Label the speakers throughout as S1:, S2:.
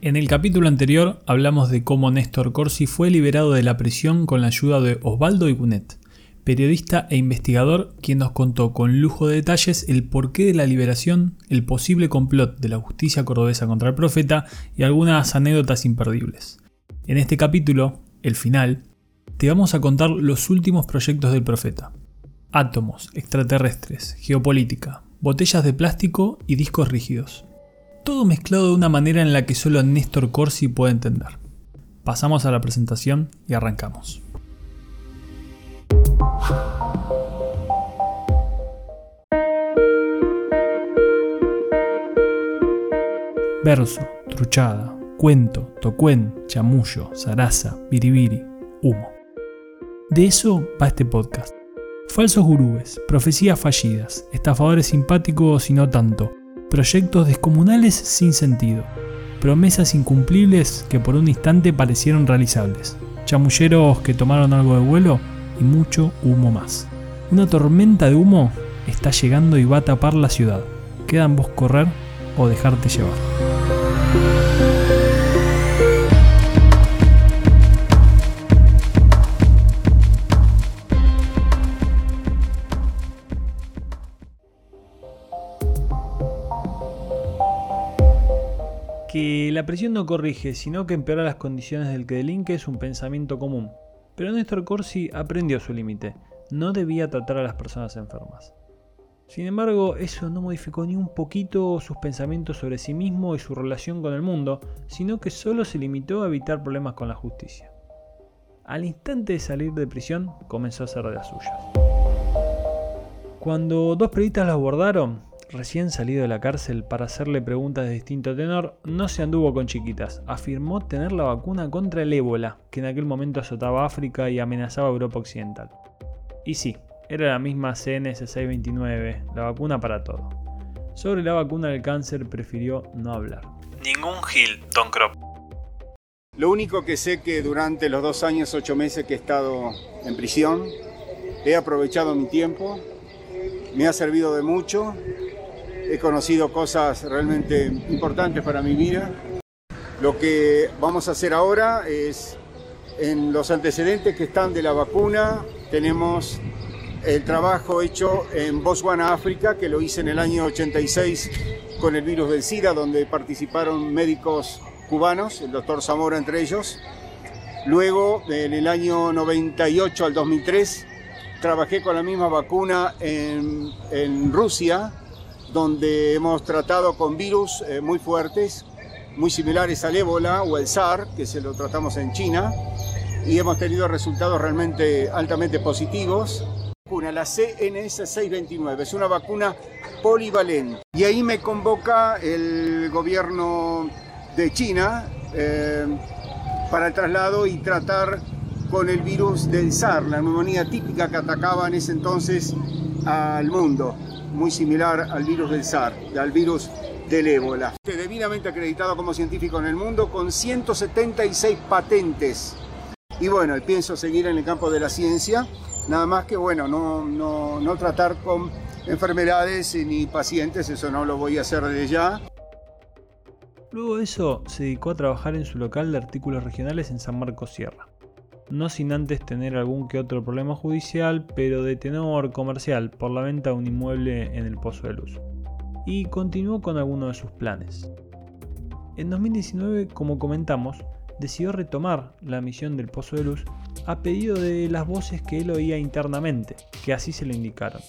S1: En el capítulo anterior hablamos de cómo Néstor Corsi fue liberado de la prisión con la ayuda de Osvaldo Igunet, periodista e investigador quien nos contó con lujo de detalles el porqué de la liberación, el posible complot de la justicia cordobesa contra el profeta y algunas anécdotas imperdibles. En este capítulo, el final, te vamos a contar los últimos proyectos del profeta. Átomos, extraterrestres, geopolítica, botellas de plástico y discos rígidos todo mezclado de una manera en la que solo Néstor Corsi puede entender. Pasamos a la presentación y arrancamos. Verso, truchada, cuento, tocuen, chamullo, zaraza, biribiri, humo. De eso va este podcast. Falsos gurúes, profecías fallidas, estafadores simpáticos y no tanto, proyectos descomunales sin sentido, promesas incumplibles que por un instante parecieron realizables, chamulleros que tomaron algo de vuelo y mucho humo más. Una tormenta de humo está llegando y va a tapar la ciudad. Queda en vos correr o dejarte llevar. La presión no corrige, sino que empeora las condiciones del que delinque es un pensamiento común. Pero Néstor Corsi aprendió su límite. No debía tratar a las personas enfermas. Sin embargo, eso no modificó ni un poquito sus pensamientos sobre sí mismo y su relación con el mundo, sino que solo se limitó a evitar problemas con la justicia. Al instante de salir de prisión, comenzó a hacer de las suyas. Cuando dos periodistas lo abordaron, recién salido de la cárcel para hacerle preguntas de distinto tenor, no se anduvo con chiquitas. Afirmó tener la vacuna contra el ébola, que en aquel momento azotaba África y amenazaba a Europa Occidental. Y sí, era la misma CNS629, la vacuna para todo. Sobre la vacuna del cáncer prefirió no hablar.
S2: Ningún Gil, Don Crop.
S3: Lo único que sé que durante los dos años, ocho meses que he estado en prisión, he aprovechado mi tiempo, me ha servido de mucho he conocido cosas realmente importantes para mi vida. Lo que vamos a hacer ahora es, en los antecedentes que están de la vacuna, tenemos el trabajo hecho en Botswana, África, que lo hice en el año 86 con el virus del SIDA, donde participaron médicos cubanos, el doctor Zamora entre ellos. Luego, en el año 98 al 2003, trabajé con la misma vacuna en, en Rusia, donde hemos tratado con virus eh, muy fuertes, muy similares al ébola o el SAR, que se lo tratamos en China, y hemos tenido resultados realmente altamente positivos. La CNS629 es una vacuna polivalente. Y ahí me convoca el gobierno de China eh, para el traslado y tratar con el virus del SAR, la neumonía típica que atacaba en ese entonces al mundo muy similar al virus del SAR, al virus del ébola. Debidamente acreditado como científico en el mundo con 176 patentes. Y bueno, pienso seguir en el campo de la ciencia, nada más que bueno, no, no, no tratar con enfermedades ni pacientes, eso no lo voy a hacer desde ya.
S1: Luego de eso, se dedicó a trabajar en su local de artículos regionales en San Marcos Sierra no sin antes tener algún que otro problema judicial, pero de tenor comercial por la venta de un inmueble en el Pozo de Luz. Y continuó con algunos de sus planes. En 2019, como comentamos, decidió retomar la misión del Pozo de Luz a pedido de las voces que él oía internamente, que así se lo indicaron.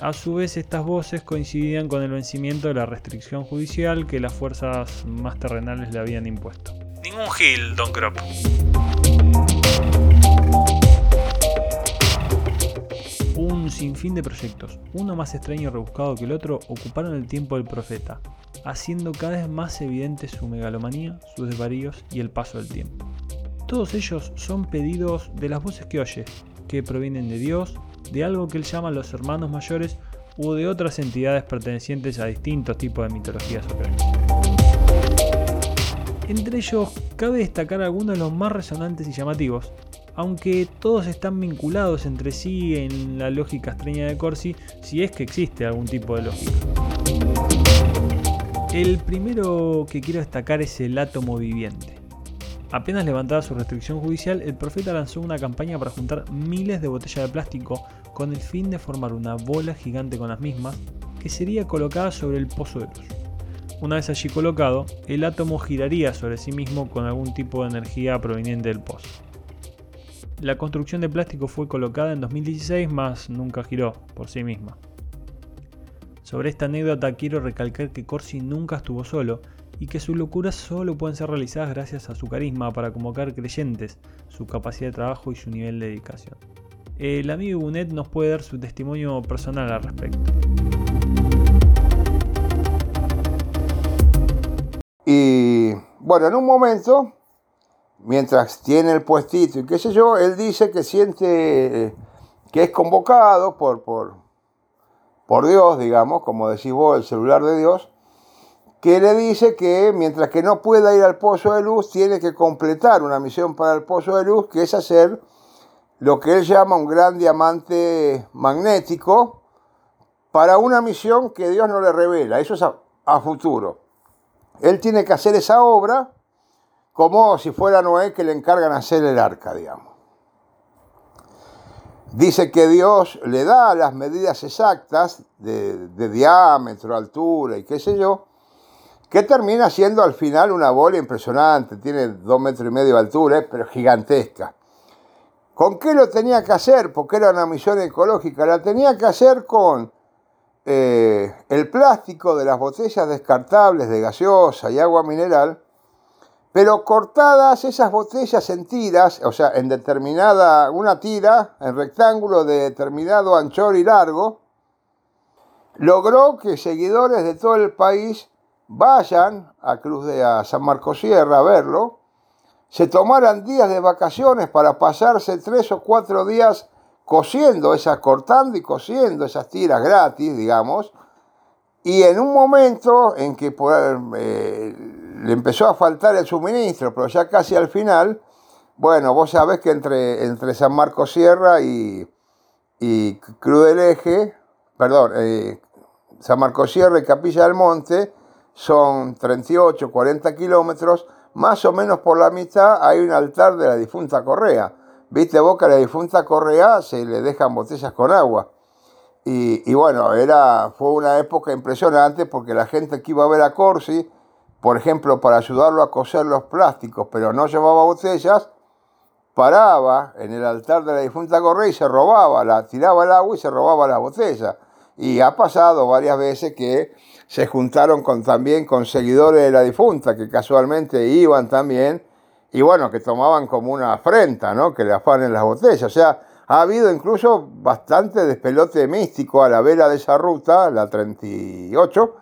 S1: A su vez, estas voces coincidían con el vencimiento de la restricción judicial que las fuerzas más terrenales le habían impuesto.
S2: Ningún Gil, Don Crop.
S1: Sinfín de proyectos, uno más extraño y rebuscado que el otro, ocuparon el tiempo del profeta, haciendo cada vez más evidente su megalomanía, sus desvaríos y el paso del tiempo. Todos ellos son pedidos de las voces que oye, que provienen de Dios, de algo que él llama los hermanos mayores o de otras entidades pertenecientes a distintos tipos de mitologías o entre ellos, cabe destacar algunos de los más resonantes y llamativos, aunque todos están vinculados entre sí en la lógica extraña de Corsi, si es que existe algún tipo de lógica. El primero que quiero destacar es el átomo viviente. Apenas levantada su restricción judicial, el profeta lanzó una campaña para juntar miles de botellas de plástico con el fin de formar una bola gigante con las mismas que sería colocada sobre el pozo de luz. Una vez allí colocado, el átomo giraría sobre sí mismo con algún tipo de energía proveniente del pozo. La construcción de plástico fue colocada en 2016, mas nunca giró por sí misma. Sobre esta anécdota quiero recalcar que Corsi nunca estuvo solo y que sus locuras solo pueden ser realizadas gracias a su carisma para convocar creyentes, su capacidad de trabajo y su nivel de dedicación. El amigo Bunet nos puede dar su testimonio personal al respecto.
S4: Y bueno, en un momento, mientras tiene el puestito y qué sé yo, él dice que siente que es convocado por, por, por Dios, digamos, como decís vos, el celular de Dios, que le dice que mientras que no pueda ir al pozo de luz, tiene que completar una misión para el pozo de luz, que es hacer lo que él llama un gran diamante magnético para una misión que Dios no le revela. Eso es a, futuro. Él tiene que hacer esa obra como si fuera Noé que le encargan hacer el arca, digamos. Dice que Dios le da las medidas exactas de, diámetro, altura y qué sé yo, que termina siendo al final una bola impresionante, tiene dos metros y medio de altura, pero gigantesca. ¿Con qué lo tenía que hacer? Porque era una misión ecológica, la tenía que hacer con eh, el plástico de las botellas descartables de gaseosa y agua mineral, pero cortadas esas botellas en tiras, o sea, en determinada, una tira, en rectángulo de determinado anchor y largo, logró que seguidores de todo el país vayan a Cruz de San Marcos Sierra a verlo, se tomaran días de vacaciones para pasarse tres o cuatro días cosiendo esas, cortando y cosiendo esas tiras gratis, digamos, y en un momento en que eh, le empezó a faltar el suministro, pero ya casi al final, bueno, vos sabés que entre, entre San Marcos Sierra y, y Cruz del Eje, perdón, eh, San Marcos Sierra y Capilla del Monte, son 38, 40 kilómetros, más o menos por la mitad hay un altar de la difunta Correa. Viste vos que a la difunta Correa se le dejan botellas con agua. Y, bueno, era, fue una época impresionante porque la gente que iba a ver a Corsi, por ejemplo, para ayudarlo a coser los plásticos, pero no llevaba botellas, paraba en el altar de la difunta Correa y se robaba, la tiraba el agua y se robaba la botella. Y ha pasado varias veces que se juntaron con, también con seguidores de la difunta, que casualmente iban también, y bueno, que tomaban como una afrenta, ¿no? Que le afanen las botellas. O sea, ha habido incluso bastante despelote místico a la vela de esa ruta, la 38,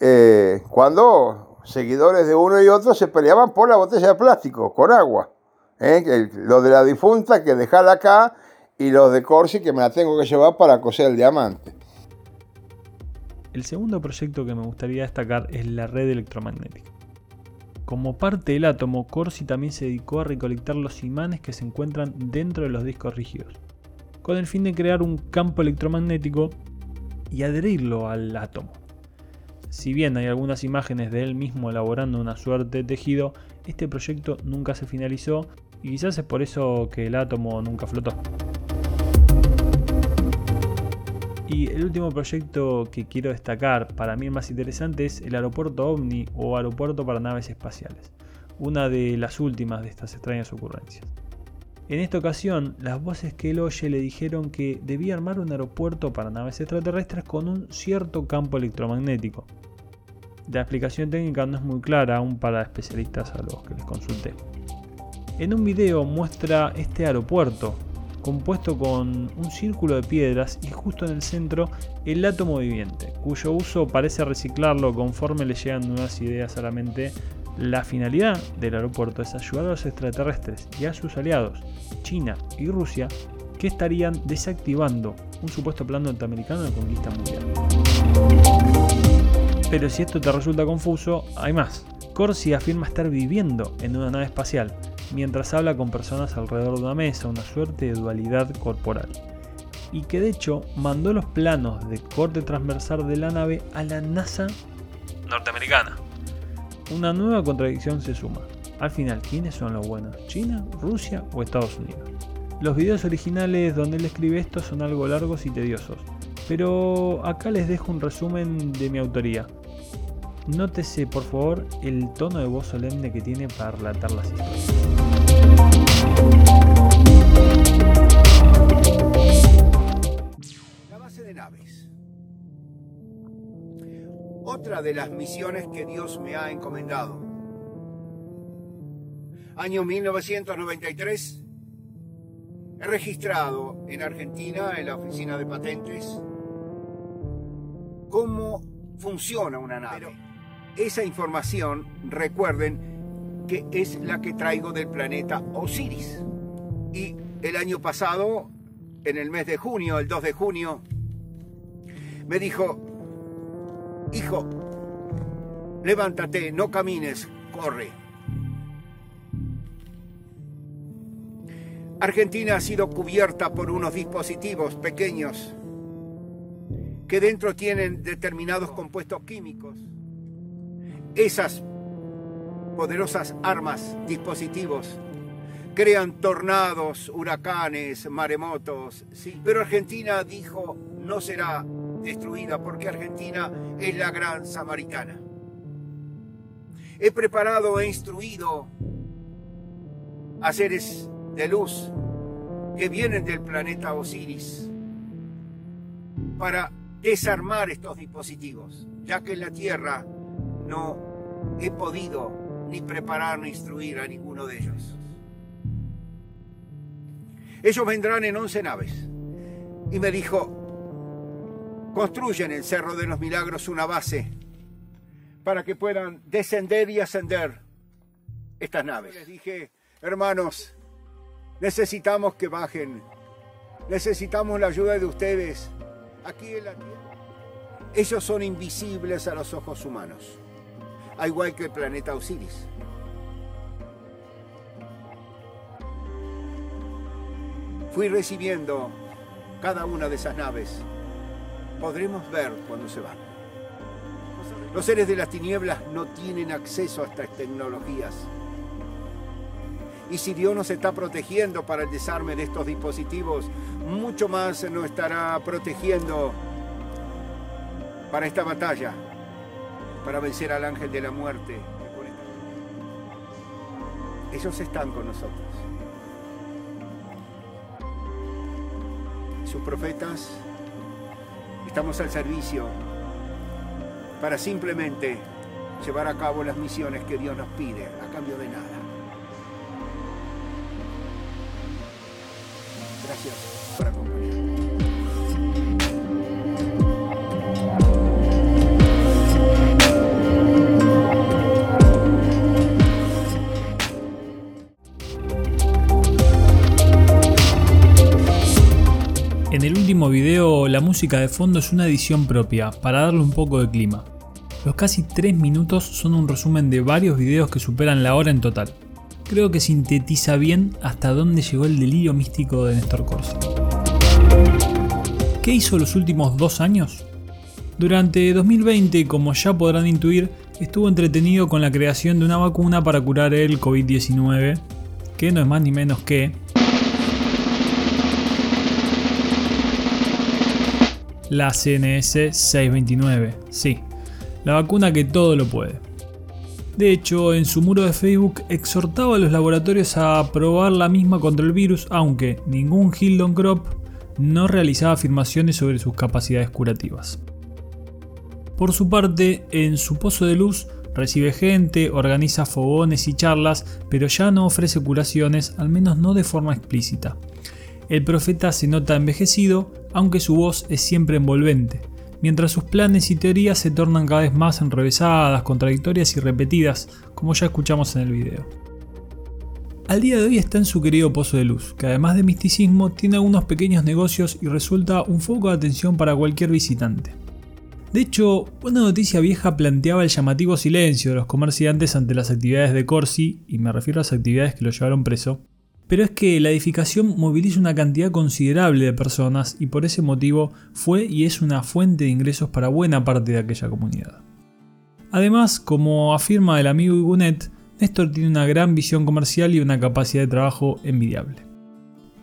S4: eh, cuando seguidores de uno y otro se peleaban por la botella de plástico, con agua. ¿eh? Lo de la difunta que dejala acá y los de Corsi que me la tengo que llevar para coser el diamante.
S1: El segundo proyecto que me gustaría destacar es la red electromagnética. Como parte del átomo, Corsi también se dedicó a recolectar los imanes que se encuentran dentro de los discos rígidos, con el fin de crear un campo electromagnético y adherirlo al átomo. Si bien hay algunas imágenes de él mismo elaborando una suerte de tejido, este proyecto nunca se finalizó y quizás es por eso que el átomo nunca flotó. Y el último proyecto que quiero destacar, para mí el más interesante, es el aeropuerto OVNI o aeropuerto para naves espaciales, una de las últimas de estas extrañas ocurrencias. En esta ocasión, las voces que él oye le dijeron que debía armar un aeropuerto para naves extraterrestres con un cierto campo electromagnético. La explicación técnica no es muy clara aún para especialistas a los que les consulté. En un video muestra este aeropuerto, compuesto con un círculo de piedras y justo en el centro el átomo viviente, cuyo uso parece reciclarlo conforme le llegan nuevas ideas a la mente. La finalidad del aeropuerto es ayudar a los extraterrestres y a sus aliados, China y Rusia, que estarían desactivando un supuesto plan norteamericano de conquista mundial. Pero si esto te resulta confuso, hay más. Corsi afirma estar viviendo en una nave espacial, mientras habla con personas alrededor de una mesa, una suerte de dualidad corporal. Y que de hecho mandó los planos de corte transversal de la nave a la NASA
S2: norteamericana.
S1: Una nueva contradicción se suma. Al final, ¿quiénes son los buenos? ¿China, Rusia o Estados Unidos? Los videos originales donde él escribe esto son algo largos y tediosos, pero acá les dejo un resumen de mi autoría. Nótese por favor el tono de voz solemne que tiene para relatar las historias.
S3: La base de naves. Otra de las misiones que Dios me ha encomendado. Año 1993. He registrado en Argentina, en la oficina de patentes, cómo funciona una nave. Esa información, recuerden, que es la que traigo del planeta Osiris. Y el año pasado, en el mes de junio, el 2 de junio, me dijo, hijo, levántate, no camines, corre. Argentina ha sido cubierta por unos dispositivos pequeños que dentro tienen determinados compuestos químicos. Esas poderosas armas, dispositivos, crean tornados, huracanes, maremotos. Sí. Pero Argentina dijo no será destruida porque Argentina es la gran samaritana. He preparado e instruido a seres de luz que vienen del planeta Osiris para desarmar estos dispositivos, ya que en la Tierra no he podido ni preparar ni instruir a ninguno de ellos. Ellos vendrán en 11 naves. Y me dijo, construyen el Cerro de los Milagros una base para que puedan descender y ascender estas naves. Les dije, hermanos, necesitamos que bajen. Necesitamos la ayuda de ustedes. Aquí en la tierra. Ellos son invisibles a los ojos humanos. Al igual que el planeta Osiris. Fui recibiendo cada una de esas naves. Podremos ver cuando se van. Los seres de las tinieblas no tienen acceso a estas tecnologías. Y si Dios nos está protegiendo para el desarme de estos dispositivos, mucho más nos estará protegiendo para esta batalla, para vencer al ángel de la muerte. Ellos están con nosotros. Sus profetas, estamos al servicio para simplemente llevar a cabo las misiones que Dios nos pide a cambio de nada. Gracias por acompañarme.
S1: Música de fondo es una edición propia para darle un poco de clima. Los casi 3 minutos son un resumen de varios videos que superan la hora en total. Creo que sintetiza bien hasta dónde llegó el delirio místico de Néstor Corsi. ¿Qué hizo los últimos dos años? Durante 2020, como ya podrán intuir, estuvo entretenido con la creación de una vacuna para curar el COVID-19, que no es más ni menos que la CNS 629, sí, la vacuna que todo lo puede. De hecho, en su muro de Facebook exhortaba a los laboratorios a probar la misma contra el virus, aunque ningún Hildon Crop no realizaba afirmaciones sobre sus capacidades curativas. Por su parte, en su pozo de luz recibe gente, organiza fogones y charlas, pero ya no ofrece curaciones, al menos no de forma explícita. El profeta se nota envejecido, aunque su voz es siempre envolvente, mientras sus planes y teorías se tornan cada vez más enrevesadas, contradictorias y repetidas, como ya escuchamos en el video. Al día de hoy está en su querido Pozo de Luz, que además de misticismo tiene algunos pequeños negocios y resulta un foco de atención para cualquier visitante. De hecho, una noticia vieja planteaba el llamativo silencio de los comerciantes ante las actividades de Corsi, y me refiero a las actividades que lo llevaron preso, pero es que la edificación moviliza una cantidad considerable de personas y por ese motivo fue y es una fuente de ingresos para buena parte de aquella comunidad. Además, como afirma el amigo Igunet, Néstor tiene una gran visión comercial y una capacidad de trabajo envidiable.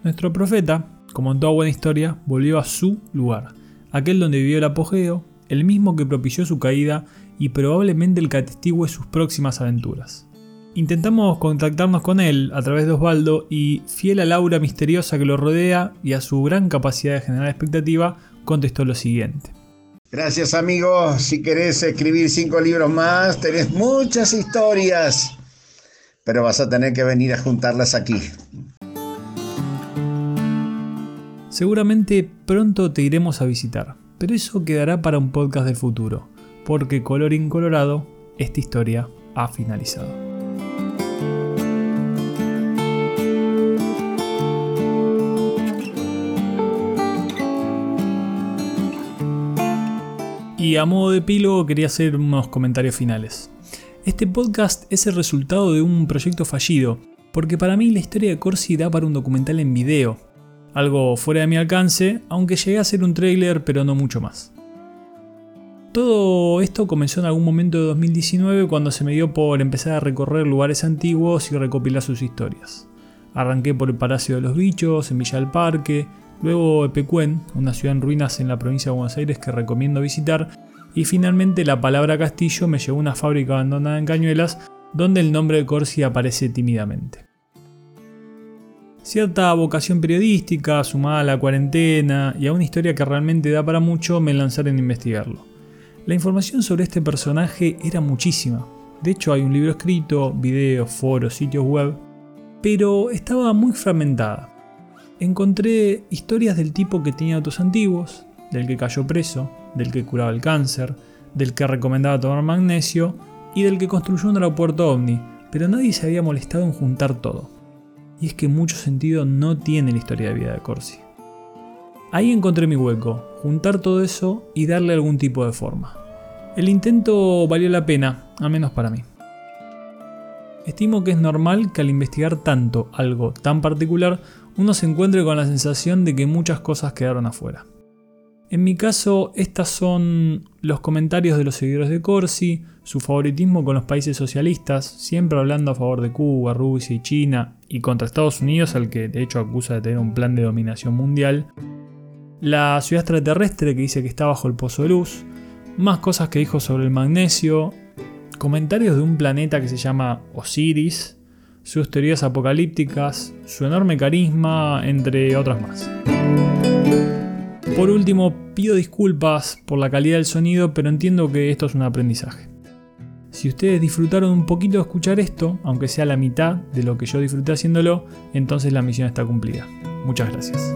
S1: Nuestro profeta, como en toda buena historia, volvió a su lugar, aquel donde vivió el apogeo, el mismo que propició su caída y probablemente el que atestigue sus próximas aventuras. Intentamos contactarnos con él a través de Osvaldo y, fiel a la aura misteriosa que lo rodea y a su gran capacidad de generar expectativa, contestó lo siguiente.
S5: Gracias amigos, si querés escribir cinco libros más, tenés muchas historias, pero vas a tener que venir a juntarlas aquí.
S1: Seguramente pronto te iremos a visitar, pero eso quedará para un podcast del futuro, porque color incolorado, esta historia ha finalizado. Y a modo de epílogo quería hacer unos comentarios finales. Este podcast es el resultado de un proyecto fallido, porque para mí la historia de Corsi da para un documental en video. Algo fuera de mi alcance, aunque llegué a hacer un trailer, pero no mucho más. Todo esto comenzó en algún momento de 2019 cuando se me dio por empezar a recorrer lugares antiguos y recopilar sus historias. Arranqué por el Palacio de los Bichos, en Villa del Parque, luego Epecuén, una ciudad en ruinas en la provincia de Buenos Aires que recomiendo visitar, y finalmente la palabra castillo me llevó a una fábrica abandonada en Cañuelas, donde el nombre de Corsi aparece tímidamente. Cierta vocación periodística, sumada a la cuarentena y a una historia que realmente da para mucho, me lanzaron a investigarlo. La información sobre este personaje era muchísima. De hecho, hay un libro escrito, videos, foros, sitios web, pero estaba muy fragmentada encontré historias del tipo que tenía autos antiguos, del que cayó preso, del que curaba el cáncer, del que recomendaba tomar magnesio y del que construyó un aeropuerto ovni, pero nadie se había molestado en juntar todo. Y es que mucho sentido no tiene la historia de vida de Corsi. Ahí encontré mi hueco, juntar todo eso y darle algún tipo de forma. El intento valió la pena, al menos para mí. Estimo que es normal que al investigar tanto algo tan particular uno se encuentre con la sensación de que muchas cosas quedaron afuera. En mi caso, estas son los comentarios de los seguidores de Corsi, su favoritismo con los países socialistas, siempre hablando a favor de Cuba, Rusia y China, y contra Estados Unidos, al que de hecho acusa de tener un plan de dominación mundial, la ciudad extraterrestre que dice que está bajo el pozo de luz, más cosas que dijo sobre el magnesio, comentarios de un planeta que se llama Osiris, sus teorías apocalípticas, su enorme carisma, entre otras más. Por último, pido disculpas por la calidad del sonido, pero entiendo que esto es un aprendizaje. Si ustedes disfrutaron un poquito de escuchar esto, aunque sea la mitad de lo que yo disfruté haciéndolo, entonces la misión está cumplida. Muchas gracias.